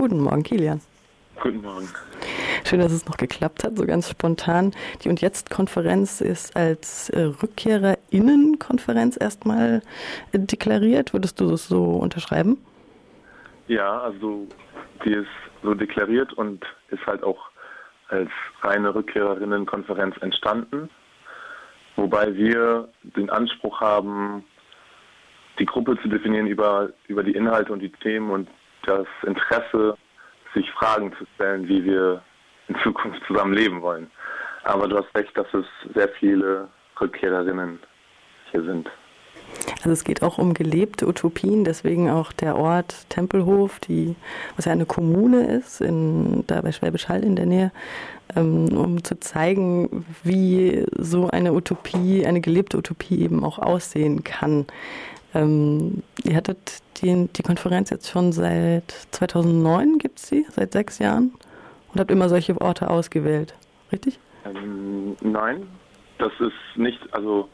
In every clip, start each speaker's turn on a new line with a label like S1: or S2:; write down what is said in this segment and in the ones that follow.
S1: Guten Morgen, Kilian.
S2: Guten Morgen.
S1: Schön, dass es noch geklappt hat, so ganz spontan. Die Und Jetzt-Konferenz ist als äh, RückkehrerInnen-Konferenz erstmal äh, deklariert. Würdest du das so unterschreiben?
S2: Ja, also die ist so deklariert und ist halt auch als reine Rückkehrerinnenkonferenz entstanden, wobei wir den Anspruch haben, die Gruppe zu definieren über, über die Inhalte und die Themen und das Interesse, sich Fragen zu stellen, wie wir in Zukunft zusammen leben wollen. Aber du hast recht, dass es sehr viele Rückkehrerinnen hier sind.
S1: Also es geht auch um gelebte Utopien, deswegen auch der Ort Tempelhof, die, was ja eine Kommune ist, in, da bei Schwäbisch Hall in der Nähe, ähm, um zu zeigen, wie so eine Utopie, eine gelebte Utopie eben auch aussehen kann. Ähm, ihr hattet die, die Konferenz jetzt schon seit 2009, gibt es sie, seit sechs Jahren und habt immer solche Orte ausgewählt, richtig?
S2: Ähm, nein, das ist nicht, also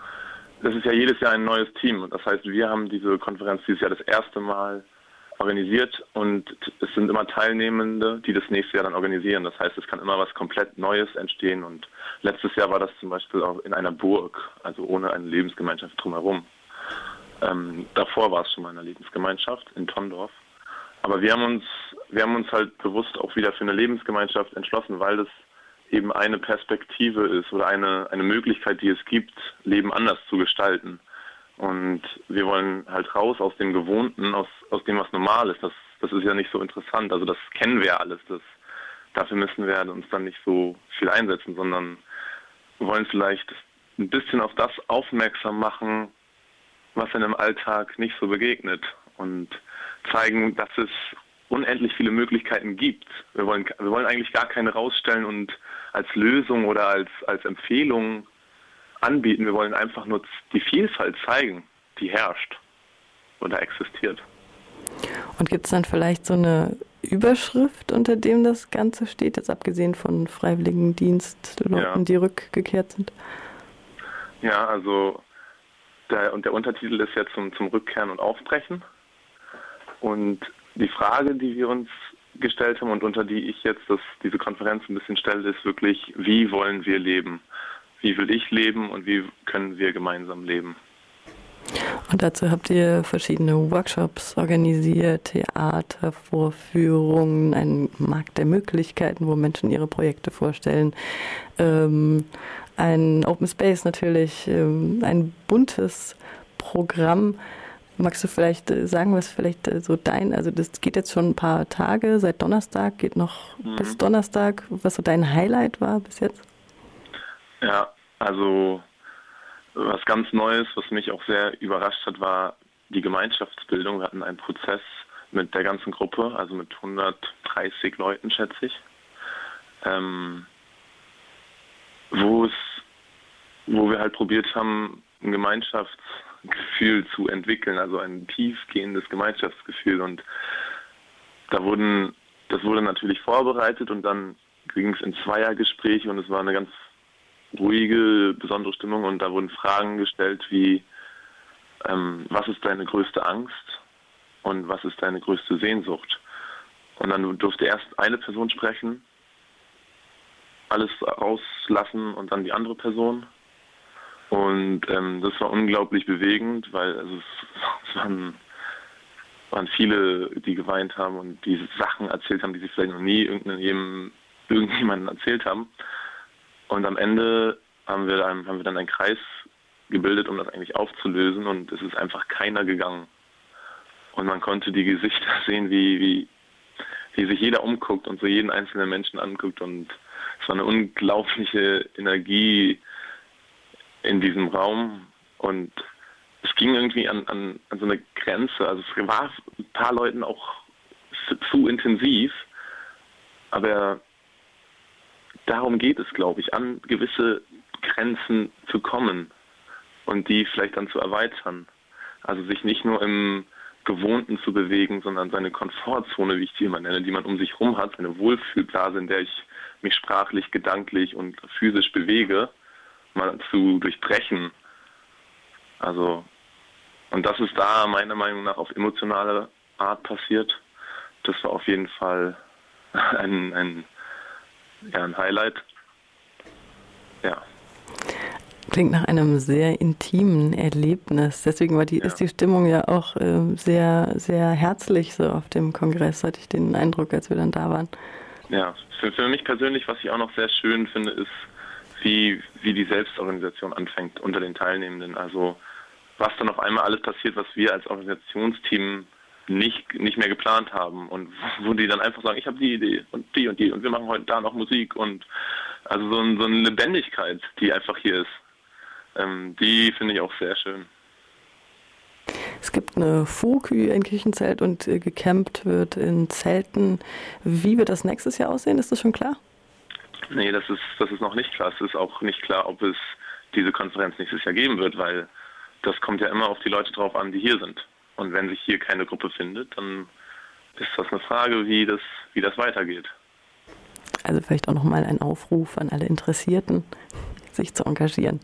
S2: das ist ja jedes Jahr ein neues Team. Das heißt, wir haben diese Konferenz dieses Jahr das erste Mal organisiert und es sind immer Teilnehmende, die das nächste Jahr dann organisieren. Das heißt, es kann immer was komplett Neues entstehen und letztes Jahr war das zum Beispiel auch in einer Burg, also ohne eine Lebensgemeinschaft drumherum. Ähm, davor war es schon mal eine Lebensgemeinschaft in Tondorf. Aber wir haben uns, wir haben uns halt bewusst auch wieder für eine Lebensgemeinschaft entschlossen, weil das eben eine Perspektive ist oder eine, eine Möglichkeit, die es gibt, Leben anders zu gestalten. Und wir wollen halt raus aus dem Gewohnten, aus, aus dem, was normal ist. Das, das ist ja nicht so interessant. Also das kennen wir alles. Das, dafür müssen wir uns dann nicht so viel einsetzen, sondern wollen vielleicht ein bisschen auf das aufmerksam machen, was in im Alltag nicht so begegnet und zeigen, dass es unendlich viele Möglichkeiten gibt. Wir wollen, wir wollen eigentlich gar keine rausstellen und als Lösung oder als, als Empfehlung anbieten. Wir wollen einfach nur die Vielfalt zeigen, die herrscht oder existiert.
S1: Und gibt es dann vielleicht so eine Überschrift, unter dem das Ganze steht, jetzt abgesehen von Freiwilligendienstleuten, ja. die rückgekehrt sind?
S2: Ja, also der, und der Untertitel ist jetzt zum, zum Rückkehren und Aufbrechen. Und die Frage, die wir uns gestellt haben und unter die ich jetzt das, diese Konferenz ein bisschen stelle, ist wirklich, wie wollen wir leben? Wie will ich leben und wie können wir gemeinsam leben?
S1: Und dazu habt ihr verschiedene Workshops organisiert, Theatervorführungen, einen Markt der Möglichkeiten, wo Menschen ihre Projekte vorstellen, ähm, ein Open Space natürlich, ähm, ein buntes Programm. Magst du vielleicht äh, sagen, was vielleicht äh, so dein, also das geht jetzt schon ein paar Tage, seit Donnerstag, geht noch mhm. bis Donnerstag, was so dein Highlight war bis jetzt?
S2: Ja, also was ganz Neues, was mich auch sehr überrascht hat, war die Gemeinschaftsbildung. Wir hatten einen Prozess mit der ganzen Gruppe, also mit 130 Leuten, schätze ich, ähm, wo es, wo wir halt probiert haben, ein Gemeinschafts Gefühl zu entwickeln, also ein tiefgehendes Gemeinschaftsgefühl. Und da wurden, das wurde natürlich vorbereitet und dann ging es in Zweiergespräche und es war eine ganz ruhige, besondere Stimmung und da wurden Fragen gestellt wie, ähm, was ist deine größte Angst und was ist deine größte Sehnsucht? Und dann durfte erst eine Person sprechen, alles rauslassen und dann die andere Person. Und ähm, das war unglaublich bewegend, weil also es, es waren, waren, viele, die geweint haben und diese Sachen erzählt haben, die sie vielleicht noch nie irgendjemandem, irgendjemandem erzählt haben. Und am Ende haben wir, dann, haben wir dann einen Kreis gebildet, um das eigentlich aufzulösen und es ist einfach keiner gegangen. Und man konnte die Gesichter sehen, wie, wie, wie sich jeder umguckt und so jeden einzelnen Menschen anguckt und es war eine unglaubliche Energie, in diesem Raum und es ging irgendwie an, an, an so eine Grenze. Also es war ein paar Leuten auch zu intensiv, aber darum geht es, glaube ich, an gewisse Grenzen zu kommen und die vielleicht dann zu erweitern. Also sich nicht nur im Gewohnten zu bewegen, sondern seine Komfortzone, wie ich die immer nenne, die man um sich herum hat, eine Wohlfühlblase, in der ich mich sprachlich, gedanklich und physisch bewege, mal zu durchbrechen. Also, und das ist da meiner Meinung nach auf emotionale Art passiert, das war auf jeden Fall ein, ein, ja, ein Highlight. Ja.
S1: Klingt nach einem sehr intimen Erlebnis. Deswegen war die, ja. ist die Stimmung ja auch äh, sehr, sehr herzlich so auf dem Kongress, hatte ich den Eindruck, als wir dann da waren.
S2: Ja, für, für mich persönlich, was ich auch noch sehr schön finde, ist, wie, wie die Selbstorganisation anfängt unter den Teilnehmenden. Also was dann auf einmal alles passiert, was wir als Organisationsteam nicht, nicht mehr geplant haben und wo die dann einfach sagen, ich habe die Idee und die und die und wir machen heute da noch Musik und also so, ein, so eine Lebendigkeit, die einfach hier ist, ähm, die finde ich auch sehr schön.
S1: Es gibt eine Fokü in Kirchenzelt und äh, gecampt wird in Zelten. Wie wird das nächstes Jahr aussehen? Ist das schon klar?
S2: Nee, das ist, das ist noch nicht klar. Es ist auch nicht klar, ob es diese Konferenz nächstes Jahr geben wird, weil das kommt ja immer auf die Leute drauf an, die hier sind. Und wenn sich hier keine Gruppe findet, dann ist das eine Frage, wie das, wie das weitergeht.
S1: Also vielleicht auch nochmal ein Aufruf an alle Interessierten, sich zu engagieren.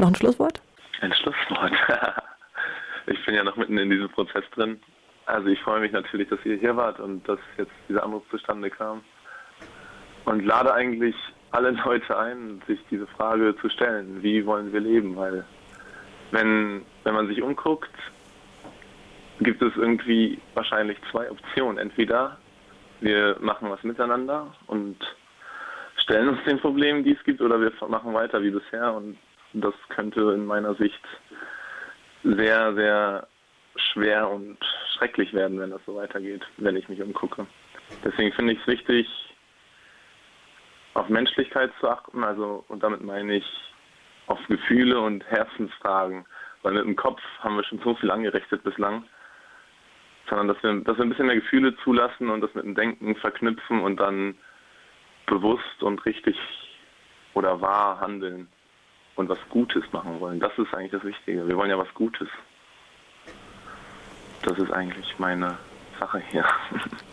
S1: Noch ein Schlusswort?
S2: Ein Schlusswort. ich bin ja noch mitten in diesem Prozess drin. Also ich freue mich natürlich, dass ihr hier wart und dass jetzt dieser Anruf zustande kam. Und lade eigentlich alle Leute ein, sich diese Frage zu stellen, wie wollen wir leben? Weil wenn, wenn man sich umguckt, gibt es irgendwie wahrscheinlich zwei Optionen. Entweder wir machen was miteinander und stellen uns den Problemen, die es gibt, oder wir machen weiter wie bisher. Und das könnte in meiner Sicht sehr, sehr schwer und schrecklich werden, wenn das so weitergeht, wenn ich mich umgucke. Deswegen finde ich es wichtig, auf Menschlichkeit zu achten, also und damit meine ich auf Gefühle und Herzensfragen, weil mit dem Kopf haben wir schon so viel angerichtet bislang, sondern dass wir, dass wir ein bisschen mehr Gefühle zulassen und das mit dem Denken verknüpfen und dann bewusst und richtig oder wahr handeln und was Gutes machen wollen. Das ist eigentlich das Wichtige. Wir wollen ja was Gutes. Das ist eigentlich meine Sache hier.